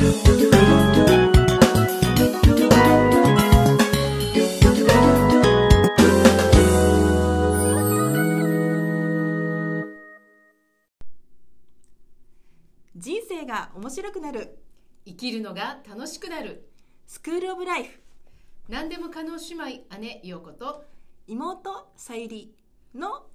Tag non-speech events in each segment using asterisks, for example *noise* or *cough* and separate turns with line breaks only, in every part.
人生が面白くなる。
生きるのが楽しくなる。
スクールオブライフ。
何でも可能姉妹姉陽子と
妹さゆりの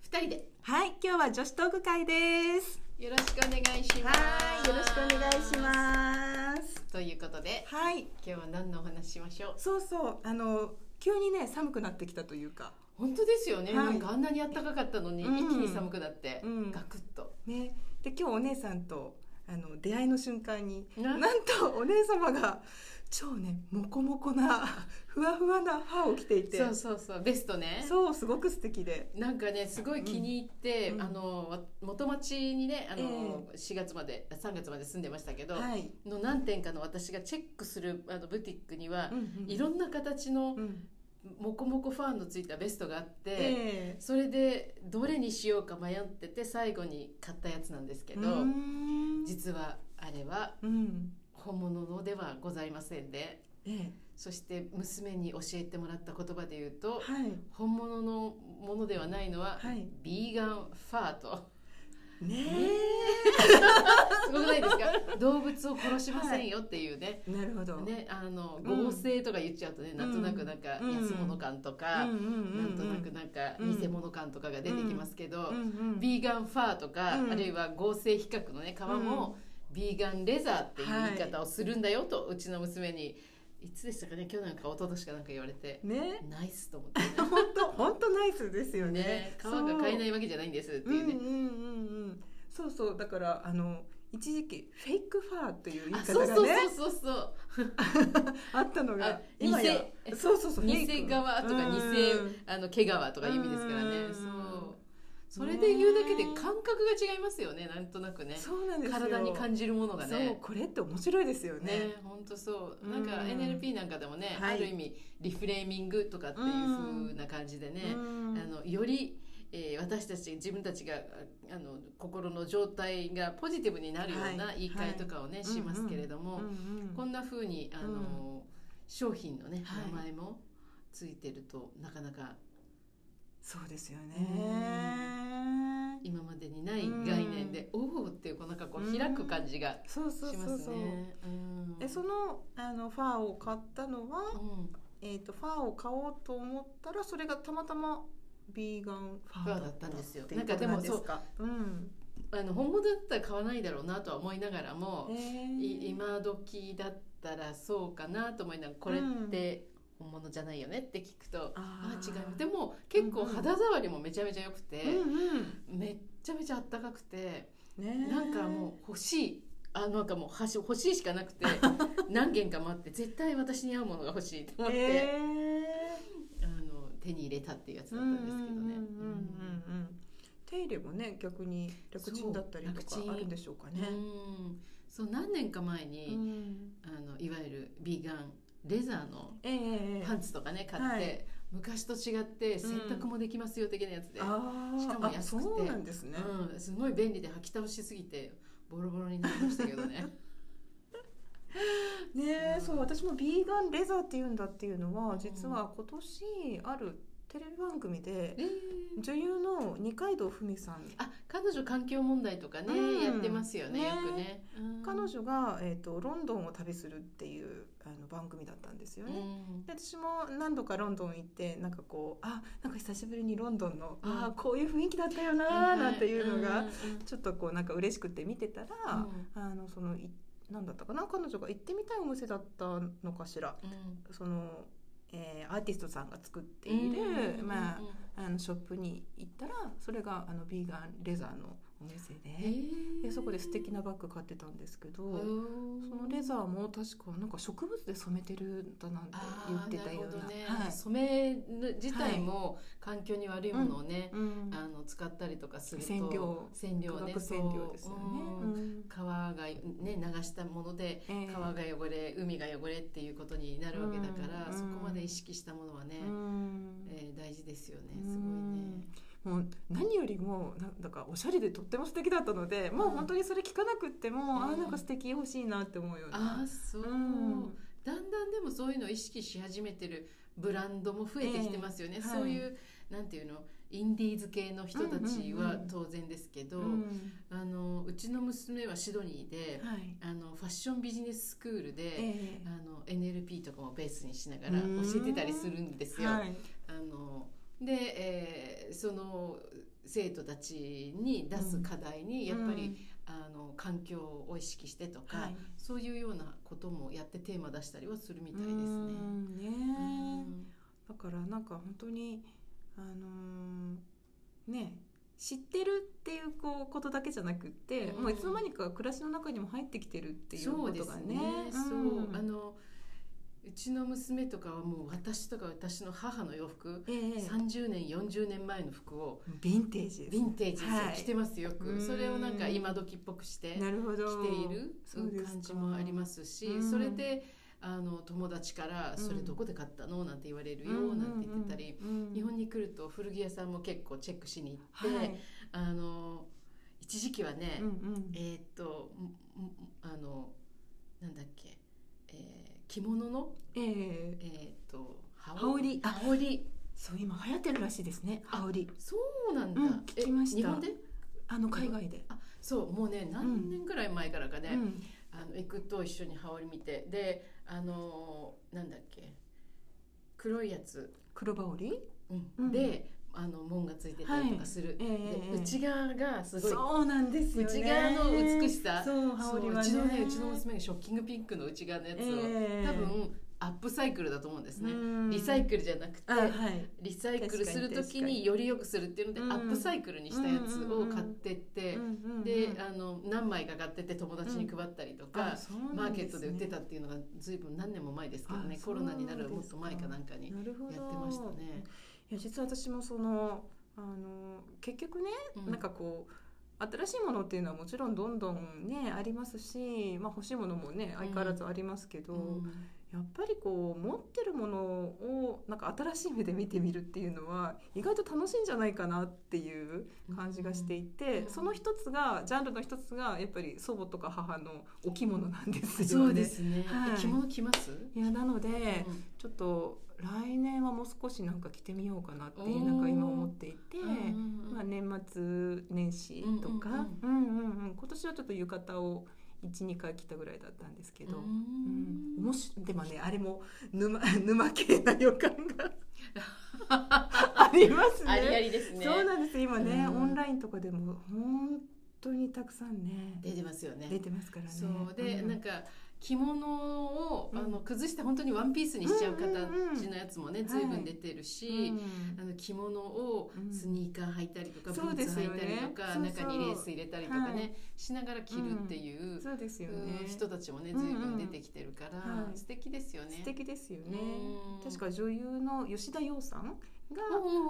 二人で。
はい今日は女子トーク会です
よろしくお願いします。
はいよろしくお願いします。
ということで
はい。
今日は何のお話ししましょう？
そうそうあの急にね寒くなってきたというか。
本当ですよね、
はい。
なんかあんなに暖かかったのに、
うん。
一気に寒くなって、
うん。
ガクッと。
ね。で今日お姉さんとあの出会いの瞬間に
な
なんとお姉様が超ねモコモコな *laughs* ふわふわな歯を着ていて。
そうそうそうベストね。
そうすごく素敵で。
なんかねすごい気に入って、
うん
あのわ元町にねあの、
え
4月まで3月まで住んでましたけど、
はい、
の何点かの私がチェックするあのブティックには、
うんうん
いろんな形の
うん。
モコモコファンのついたベストがあって、
え
それでどれにしようか迷ってて最後に買ったやつなんですけど、実はあれは
うん
本物のではございませんで
ええ。
そして娘に教えてもらった言葉で言うと
はい。
本物のものではないのは、
はい。
ビーガンファート。
ね *laughs*
すごくないですか？動物を殺しませんよっていうね、
えなるほど、
ね、あの
うん
合成とか言っちゃうとね、なんとなくなんか
うん。
安物感とか、
うんうんうんうん。
なんとなくなんか偽物感とかが出てきますけど、
うんうん
ビーガンファーとか、
うん。
あるいは合成比較のね皮も、ビーガンレザーっていう言い方をするんだよと、うちの娘に。いつでしたかね？去年か一昨年かなんか言われて。
ね？
ナイスと思って、*laughs*
本当本当ナイスですよね。
ね、皮が買えないわけじゃないんですっていうね。
うんうんうんうんそうそうだからあの一時期フェイクファーという言い
あそうそう
方がね
そうそうそう。*laughs*
あったのが
あ
今や
偽
そうそうそう
偽側とか偽
うん。
あの毛皮とかいう意味ですからね。
うん。
そうそれで言うだけで感覚が違いますよねなんとなくね。
そうなんですよ。
体に感じるものがね。
これって面白いですよね。
ね本当そう。なんか
うん
NLP なんかでもね、
はい。
ある意味リフレーミングとかっていう風な感じでね、
うん。
あのより、えー私たち自分たちがああの心の状態がポジティブになるような
はい。
言い換えとかをね、
はい。
しますけれども、
うんうん
こんな風にあの、商品のね、
はい。
名前もついてるとなかなか
そうですよ
う
ね
今までにない概念で、おおっていうこうなんかこう開く感じが
そうそう
します
そうそう
ね。うん
えそのあのファーを買ったのは、
うん
えー、とファーを買おうと思ったらそれがたまたまビーガンファーだったんですよ。
ファーだったんですよ
っていうか？うん。
あの本物だったら買わないだろうなとは思いながらも、今時だったらそうかなと思いながらこれって本物じゃないよねって聞くと、あ
あー
違いますでも結構肌触りもめちゃめちゃ良くて、
うん
めっちゃめちゃあったかくて。
うん。ね
なんかもう欲しいあなんかもうはし欲しいしかなくて *laughs* 何件か待って絶対私に合うものが欲しいと思って、
え
あの手に入れたっていうやつ
ー
だったんですけどね。
うんうんうんうんうん手入れもね逆に楽ちんだったりとかあるんでしょうかね。
うんそう何年か前に、
うん
あのいわゆるビーガンレザーの
ええ
パンツとかね買って、
はい。
昔と違って洗濯もできますよ的なやつで、
あー。
しかも安くて。
あそうなんですね。
うん、すごい便利で履き倒しすぎてボロボロになりましたけどね。*laughs* *laughs*
ねえ、
うん
そう。私もビーガンレザーって言うんだっていうのは実は今年あるテレビ番組で
えー。
女優の二階堂ふみさん。
あ彼女環境問題とかね、
うん。
やってますよね
ね。
よくね、うん。
彼女が、えー、とロンドンを旅するっていうあの番組だったんですよ
う
ね。
ん。
で私も何度かロンドン行ってなんかこうあなんか久しぶりにロンドンの、
うん。
あこういう雰囲気だったよ
はい
な
はい。
なんていうのが
うん。
ちょっとこうなんか嬉しくて見てたら、
うん。
あのそのいなんだったかな彼女が行ってみたいお店だったのかしら。
うん。
その、えーアーティストさんが作っている、
うん
まあ、あのショップに行ったらそれがあのビーガンレザーのお店
へ
で
ー
でそこで素敵なバッグ買ってたんですけどそのレザーも確かなんか植物で染めてるんだなんて言ってたような。
ね。
はい。
染める自体も環境に悪いものをね、
うん
あの使ったりとかすると
染料。
染料ね
染料ですよね。
そううん。
うん。
皮がね流したもので
ええ。
皮が汚れ海が汚れっていうことになるわけだから、
うん
そこまで意識したものはね、
うん。
えー大事ですよね
うん
すごいね。
もう何よりもなんだかおしゃれでとっても素敵だったので、もう本当にそれ聞かなくっても、
うん。
あーなんか素敵欲しいなって思うような。
ああそう、
うん。
だんだんでもそういうのを意識し始めてるブランドも増えてきてますよね、
ええ
そういう、なんていうのインディーズ系の人たちは
うんうんうん。
当然ですけど、
うん。
あのうちの娘はシドニーで、
はい。
あのファッションビジネススクールで、
え
あの NLP とかもベースにしながら
うん。
教えてたりするんですよ。
えはい。
あので、えーその生徒たちに出す課題にやっぱり、あの環境を意識してとか、
はい。
そういうようなこともやってテーマ出したりはするみたいですね。
うんね
うん。
だからなんか本当にあのーね知ってるっていうこうことだけじゃなくって、
うん。
もういつの間にか暮らしの中にも入ってきてるっていう
そう
ことがね。
ですね。そう。あのうちの娘とかはもう私とか私の母の洋服、
ええ。
30年40年前の服を
ヴィンテージです。
ヴィンテージ
はい。
着てますよく。
うん。
それをなんか今時っぽくして着ている感じもありますし、
うん。
それであの友達から「それどこで買ったの?」なんて言われるよなんて言ってたり、
うん。うん。うん
日本に来ると古着屋さんも結構チェックしに行って、
はい。
あの一時期はね、
うんうん。
えーっとあのなんだっけ、えー着物の？
ええ。
えーっと羽
羽織。あ
羽織。
そう今流行ってるらしいですね。羽織。
そうなんだ、
うん聞きました。
え日本で？
あの海外で、
あそうもうね何年ぐらい前からかね、
うん。
あの行くと一緒に羽織見て。であのなんだっけ黒いやつ、
黒羽織？
うん。
うん。
であの門がついてたりとかする、
ええ
で内側がすごい。
そうなんですよね。
内側の美しさ。
そう羽織はね。
うちのねうちの娘がショッキングピンクの内側のやつを、
ええ
多分アップサイクルだと思うんですね、
うん。
リサイクルじゃなくて、
あはい。
リサイクルする時
に
により良くするっていうので、
うん。
アップサイクルにしたやつを買ってって、
うんうんうん
であの何枚か買ってって友達に配ったりとか、
あそう
マーケットで売ってたっていうのがずいぶん何年も前ですけどね
あ
コロナになるもっと前かなんかにやってましたね。
いや実は私もそのあの結局ね、
うん。
なんかこう新しいものっていうのはもちろんどんどんねありますし、まあ、欲しいものもね相変わらずありますけど、
うん
やっぱりこう持ってるものをなんか新しい目で見てみるっていうのは意外と楽しいんじゃないかなっていう感じがしていて、
うん。
その一つがジャンルの一つがやっぱり祖母とか母のお着物なんですよね。
そうですね。
はい
え着物着ます？
いやなので、
うん
ちょっと来年はもう少しなんか着てみようかなってなんか今思っていて、まあ、年末年始とか、
うん。
うんうんうん。今年はちょっと浴衣を12回着たぐらいだったんですけど、
う
うん
ん
もしでもねあれも沼 *laughs* 沼系な予感が *laughs* ありますね。
ありありですね。
そうなんです今ね、
うん
オンラインとかでも本当にたくさんね
出てますよね。
出てますからね。
そうで、
うん
なんか着物を、
うん。
あの崩して本当にワンピースにしちゃう
うんうんうん
形のやつもね、
はい
随分出てるし、
うん。
あの着物を
うん。
スニーカー履いたりとか、ブーツ履いたりとか、
そうそう。
中にレース入れたりとかね、
はい。
しながら着るっていう、
そうですよ
うん
ね。
人たちもね
うんうん。
随分出てきてるから、
はい。
素敵ですよね。
素敵ですよね。
うん。
確か女優の吉田羊さんが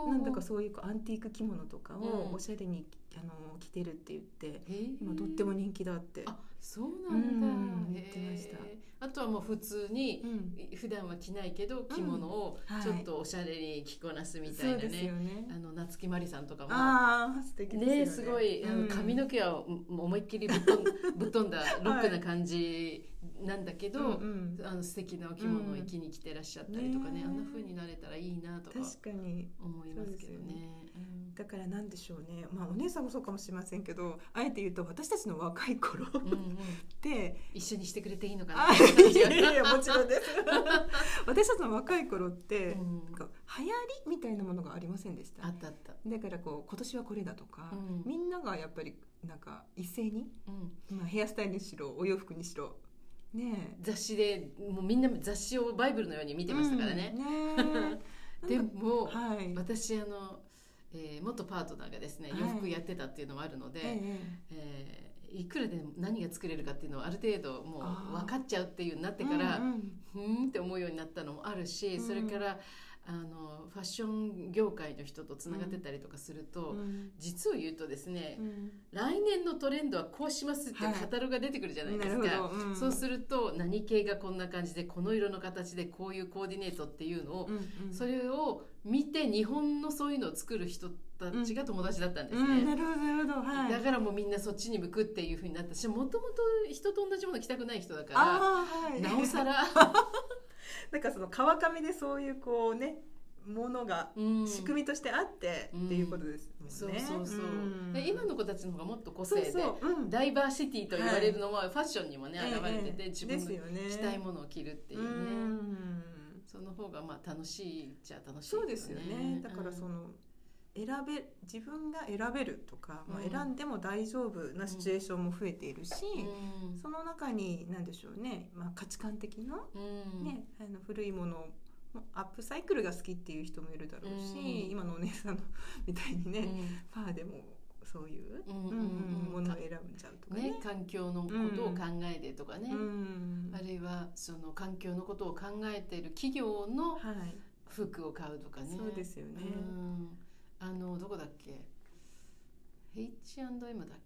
なんだかそういうこうアンティーク着物とかを
うん。
おしゃれにあの着てるって言って今とっても人気だって。
あそうなんだ、
うん言ってました。
あとはもう普通に
うん。
普段は着ないけど着物を
はい。
ちょっとおしゃれに着こなすみたいな
そうですよ
ね、
ね
あの夏木マリさんとかも。
ああ素敵ですよね。
ねすごい、あの髪の毛はうん思いっきりぶっ飛ん *laughs* ぶっ飛んだロックな感じなんだけど、
うんうん。
あの素敵なお着物を生きに着てらっしゃったりとかね,、
ね
あんな風になれたらいいなとか
確かに。
思いますけどね。
だからなんでしょうね。まあお姉さんもそうかもしれませんけどあえて言うと私たちの若い頃って
一緒にしてくれていいのかな。
いやいやもちろんです。*laughs* 私たちの若い頃って、
うん。
なんか流行りみたいなものがありませんでした？
あったあった。
だからこう今年はこれだとか、
うん。
みんながやっぱりなんか一斉に、
うん。
まあ、ヘアスタイルにしろお洋服にしろね
雑誌でもうみんな雑誌をバイブルのように見
え
てましたからね。
うんねえ。*laughs*
でも、
はい。
私あの、えー元パートナーがですね
はい。
洋服やってたっていうのもあるので、
え
えーいくらで何が作れるかっていうのはある程度もう分かっちゃうっていうになっ
え
てから、
うんうん。
ふーんって思うようになったのもあるし、
うん。
それからあのファッション業界の人とつながってたりとかすると、
うん。
実を言うとですね、
うん。
来年のトレンドはこうしますってカタログが出てくるじゃないですか、
なるほど。うん。
そうすると何系がこんな感じでこの色の形でこういうコーディネートっていうのを、
うんうん。
それを見て日本のそういうのを作る人たちが友達だったんです
うん、
ね。
なるほどなるほど。はい。
だからもうみんなそっちに向くっていうふうになった。しもともと人と同じもの着たくない人だから
はい。
なおさら、*laughs* *laughs*
なんかその川上でそういうこうねものが
うん。
仕組みとしてあってっていうことですもんね。
そうそうそう、
ん。
で今の子たちの方がもっと個性でダイバーシティと言われるのはファッションにもね、
ええ
現れてて
ええ
自分の着たいものを着るっていうね、
うん。
その方がまあ楽しいっちゃ楽しい
そうですよね。だからそ
の、
の、選べ自分が選べるとか、まあ、
うん
選んでも大丈夫なシチュエーションも増えているし、
うん。
その中に何でしょうね、まあ、価値観的な、
うん。
ね、あの古いものもアップサイクルが好きっていう人もいるだろうし、
うん。
今のお姉さんのみたいにね、
うん。
パーでもそういう、ものを選んじゃうとかね。
ね。環境のことを考えてとかね、
うん。
あるいはその環境のことを考えている企業の
はい、
服を買うとかね。
そうですよね。
うんあのどこだっけ？H&M だっ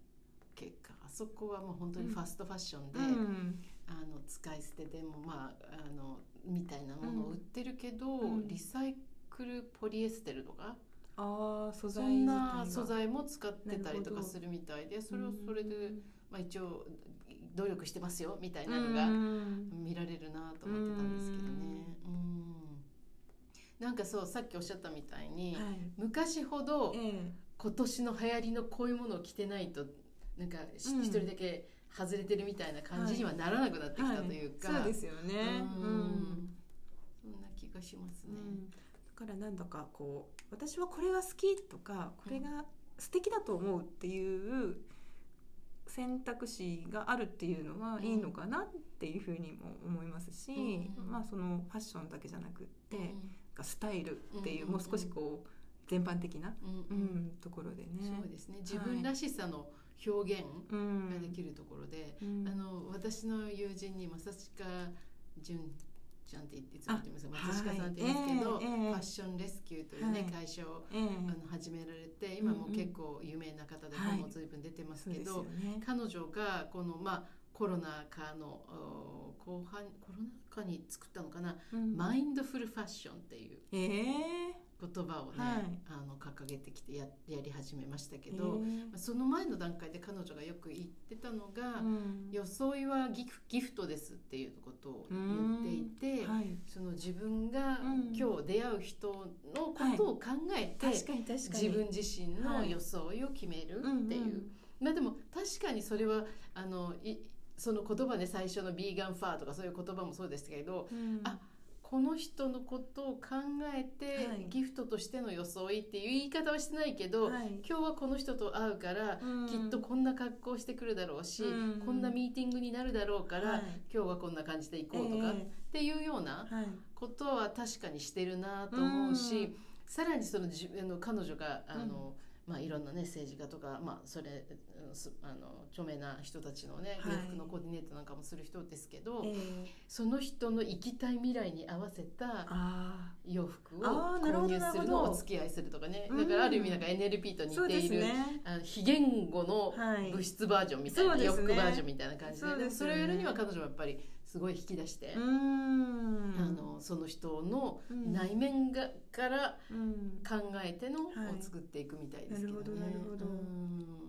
けか。あそこはもう本当にファストファッションで、
うん。
あの使い捨てでもまああのみたいなものを売ってるけど、
うん。
リサイクルポリエステルとか、
ああ素材
そんな素材も使ってたりとかするみたいでそれをそれで、
うん。
まあ、一応努力してますよみたいなのが
うん。
見られるなと思ってたんですけどね。うんなんかそうさっきおっしゃったみたいに、
はい。
昔ほど
え
今年の流行りのこういうものを着てないとなんかし
うん。
一人だけ外れてるみたいな感じにはならなくなってきたというか、
はい。そうですよね。
う
うん。ん
そんな気がしますね。
うん。だからなんだかこう私はこれが好きとかこれが素敵だと思うっていう選択肢があるっていうのはいいのかなっていうふうにも思いますし、
うん。
まあそのファッションだけじゃなくって、
うん
スタイルっていう、
うん
もう少しこう全般的な、
うん
う
うん
ん、ところでね。
そうですね。自分らしさの表現
うん
ができるところで、
うん。
あの私の友人に正近純ちゃんっていつも言ってます。が
あ
正近さんって言いますけど、ファッションレスキューというね、
はい。
会社を
ええ。
あの始められて今も結構有名な方で
はい。
本も随分出てますけど。彼女がこのまあコロナ禍のお後半コロナ禍に作ったのかな、
うん。
マインドフルファッションっていう
ええ
言葉をね、
はい。
あの掲げてきてややり始めましたけ
え
ど、
え
その前の段階で彼女がよく言ってたのが、
うん。
装いはギフギフトですっていうことを言っていて、
はい、
その自分が
うん。
今日出会う人のことを考えて、
確かに確かに。
自分自身の装い。を決めるっていう、まあでも確かにそれはあのいその言葉で最初のビーガンファーとかそういう言葉もそうですけど
うん。
あこの人のことを考えて、
はい。
ギフトとしての装いっていう言い方はしてないけど、
はい。
今日はこの人と会うから、
うん。
きっとこんな格好してくるだろうし、
うん。
こんなミーティングになるだろうから、
はい。
今日はこんな感じで行こうとかっ
え。
ていうようなことは確かにしてるなと思うし、
うん。
さらにそのじあの彼女があの、まあ、いろんな、ね、政治家とか、まあ、それあの著名な人たちのね
はい。
洋服のコーディネートなんかもする人ですけど、
ええ。
その人の生きたい未来に合わせた
あ
洋服を購入するのをお付き合いするとかね。
うん。
だからある意味なんか NLP と似ている、
ね。
あの非言語の
はい。
物質バージョンみたいな、
そうですね。
洋服バージョンみたいな感じで。
そ
れをやるには彼女はやっぱりすごい引き出して、
うーん。
あのその人の
うん。
内面がから
うん。
考えてのを
はい。
作っていくみたいですけどね。
なるほどなるほど。
うん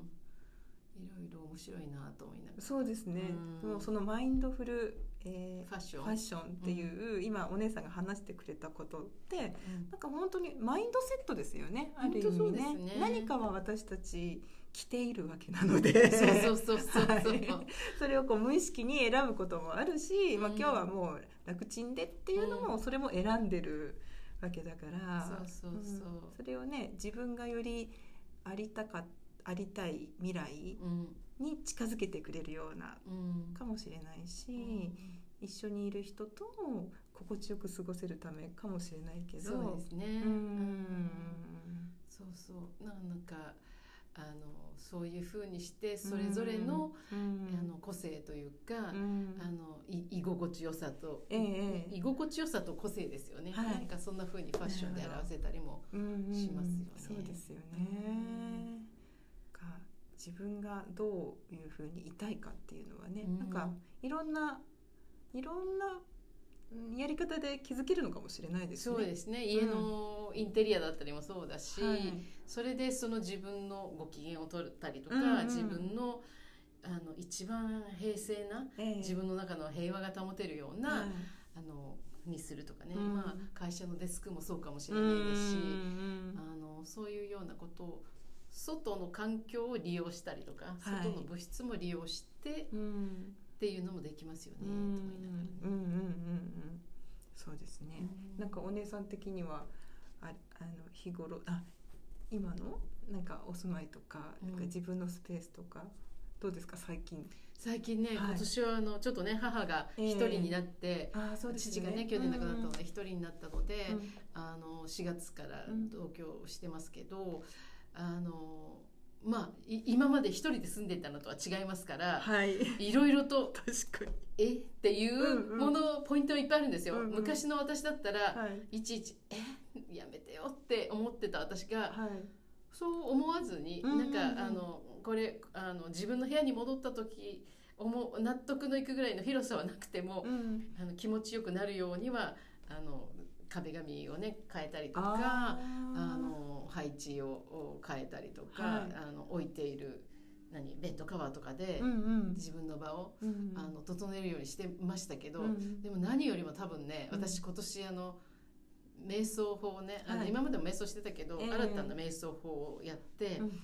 いろいろ面白いなと思いながら。
そうですね。
うん。
もうそのマインドフル、え
ファッション。
ーファッションっていう、今お姉さんが話してくれたことって
うん。
なんか本当にマインドセットですよねある意味ね。
ね
何かは私たち着ているわけなので。
そうそうそうそうそう。
はい。それをこう無意識に選ぶこともあるし、まあ、
うん。
今日はもう楽ちんでっていうのも、それも選んでるわけだから。
そうそうそう。
うん。それをね自分がよりありたかありたい未来
うん。
に近づけてくれるような
うん。
かもしれないし、一緒にいる人とも心地よく過ごせるためかもしれないけど。
そうですね。
うん。
そうそう。ななんかあのそういうふうにしてそれぞれの,、
うん。
あの個性というか、
うん。
あのい居心心地よさと、
えええ
居心地よさと個性ですよね、
はい。
なんかそんな風にファッションで表せたりもしますよね。
そうですよね。が自分がどういうふうにいたいかっていうのはね、
うん。
なんかいろんないろんなうんやり方で気づけるのかもしれないですね。
そうですね。家のインテリアだったりもそうだし、
はい。
それでその自分のご機嫌を取ったりとか、
うんうん。
自分のあの一番平静な
ええ。
自分の中の平和が保てるような、
はい。
あのにするとかね、
うん。
まあ、会社のデスクもそうかもし
う
れないですし、
ん。
あのそういうようなことを外の環境を利用したりとか、
はい。
外の物質も利用して
うん
っていうのもできますよね、
うん。
と思いながらね。
うんうんうんうん。そうですね。
うん。
なんかお姉さん的にはああの日頃あ今のなんかお住まいとか,、
うん。
なんか自分のスペースとかどうですか最近？
最近ね、
はい。
今年はあのちょっとね母が一人になって、
あそうです
父がね去年亡くなったので一人になったので、
うん。
あの4月から
うん。
同居してますけど、あのまあい今まで一人で住んでたのとは違いますから、
はい。
いろいろと *laughs*
確かに。
え？っていうもの、ポイントいっぱいあるんですよ、
うんうん
昔の私だったら、
はい。
いちいち「え？やめてよ」って思ってた私が
はい。
そう思わずに、
うんうんうん。
なんかあのこれあの自分の部屋に戻った時思う納得のいくぐらいの広さはなくても、
うん。
あの気持ちよくなるようにはあの壁紙をね変えたりとか
あ
あの配置をを変えたりとか、
はい。
あの置いている何ベッドカバーとかで、
うんうん。
自分の場を、
うん
あの整えるようにしてましたけど、
うん
でも何よりも多分ね
うん。
私今年あの瞑想法をね、あの
はい。
今までも瞑想してたけど、
ええ。
新たな瞑想法をやって、
うん。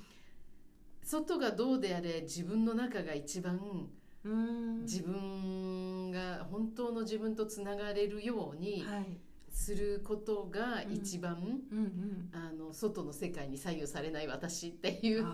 外がどうであれ自分の中が一番
うん。
自分が本当の自分とつながれるように
はい
することが一番、
うんうん。
あの外の世界に左右されない私っていう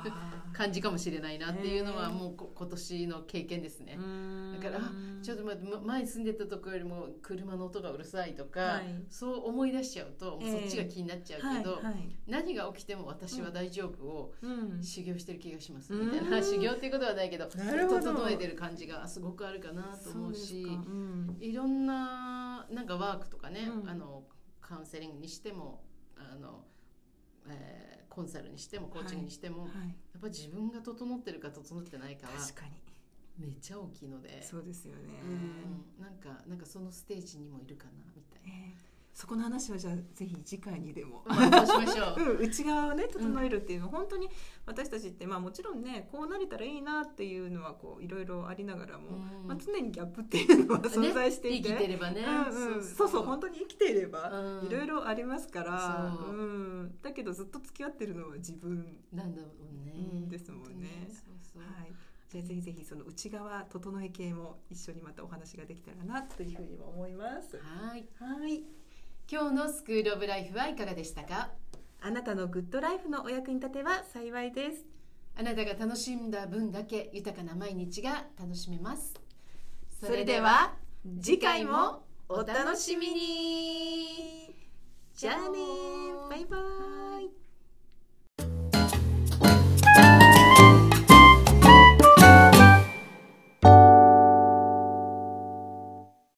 感じかもしれないなっていうのは
ええ
もうこ今年の経験ですね。
うん。
だからあちょっと待ってま前に住んでたとこよりも車の音がうるさいとか、
はい。
そう思い出しちゃうとそっちが気になっちゃうけど、
はいはい。
何が起きても私は大丈夫を
うん。
修行してる気がします。
うん。
みたいな、*laughs* 修行っていうことはないけど整えてる感じがすごくあるかなと思うしいろんななんかワークとかね、
うん。
あのカウンセリングにしてもあの、えーコンサルにしてもコーチングにしても、
はい。
やっぱ自分が整ってるか整ってないかは
確かに。
めっちゃ大きいので。
そうですよね。
うん、なんかなんかそのステージにもいるかな
そこの話はじゃあぜひ次回にでも。
まあ、そうしましょう。*laughs*
うん、内側をね整えるっていうの。は、本当に私たちってまあもちろんねこうなれたらいいなっていうのはこういろいろありながらも、
うん。
まあ、常にギャップっていうのは存在していて、
ね、生きてればね。
うんうん、そうそう。本当に生きていれば
うん。
いろいろありますから、
そう。
うん、だけどずっと付き合ってるのは自分、
なんだろうね。
うんですもんね。
本当にそうそう。
はい、じゃあぜひぜひその内側整え系も一緒にまたお話ができたらなというふうにも思います。
はい。
はい
今日のスクールオブライフはいかがでしたか？
あなたのグッドライフのお役に立てば幸いです。
あなたが楽しんだ分だけ豊かな毎日が楽しめます。
それでは次回もお楽しみにじゃあねバイバイ